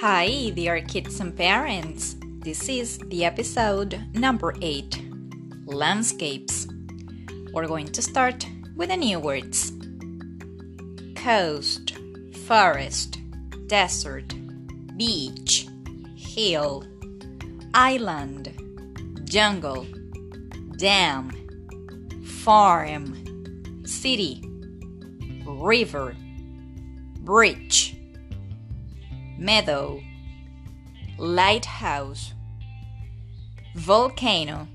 Hi, dear kids and parents. This is the episode number 8 Landscapes. We're going to start with the new words coast, forest, desert, beach, hill, island, jungle, dam, farm, city, river, bridge meadow, lighthouse, volcano,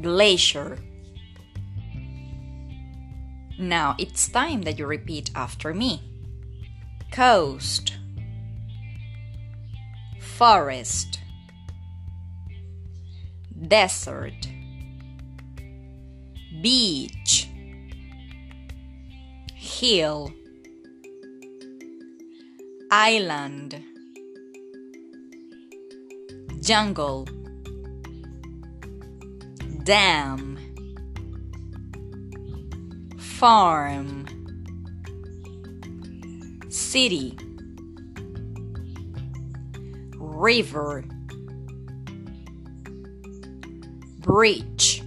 glacier. Now it's time that you repeat after me coast, forest, desert, beach, hill island. Jungle. Dam. Farm. City. River. Bridge.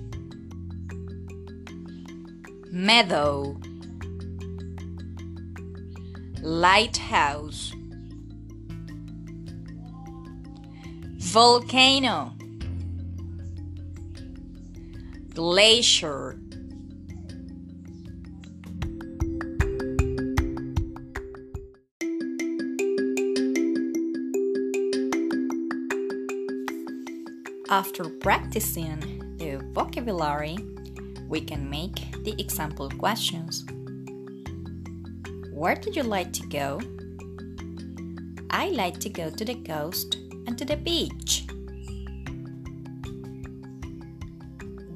Meadow lighthouse. Volcano. Glacier. After practicing the vocabulary, we can make the example questions. Where do you like to go? I like to go to the coast and to the beach.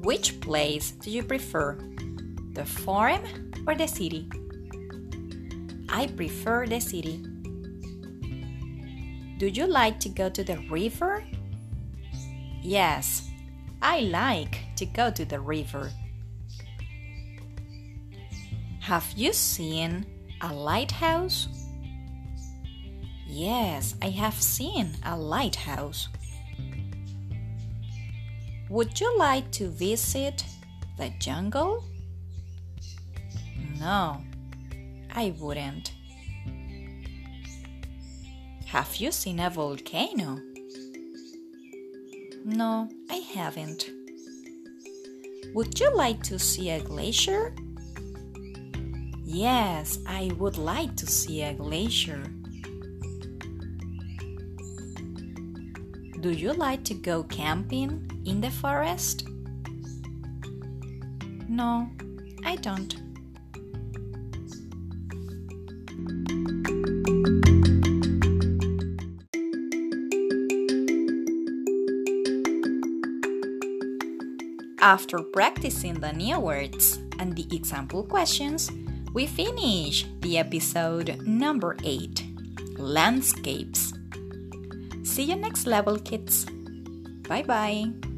Which place do you prefer? The farm or the city? I prefer the city. Do you like to go to the river? Yes, I like to go to the river. Have you seen a lighthouse? Yes, I have seen a lighthouse. Would you like to visit the jungle? No, I wouldn't. Have you seen a volcano? No, I haven't. Would you like to see a glacier? Yes, I would like to see a glacier. Do you like to go camping in the forest? No, I don't. After practicing the new words and the example questions, we finish the episode number 8 Landscapes. See you next level, kids. Bye bye.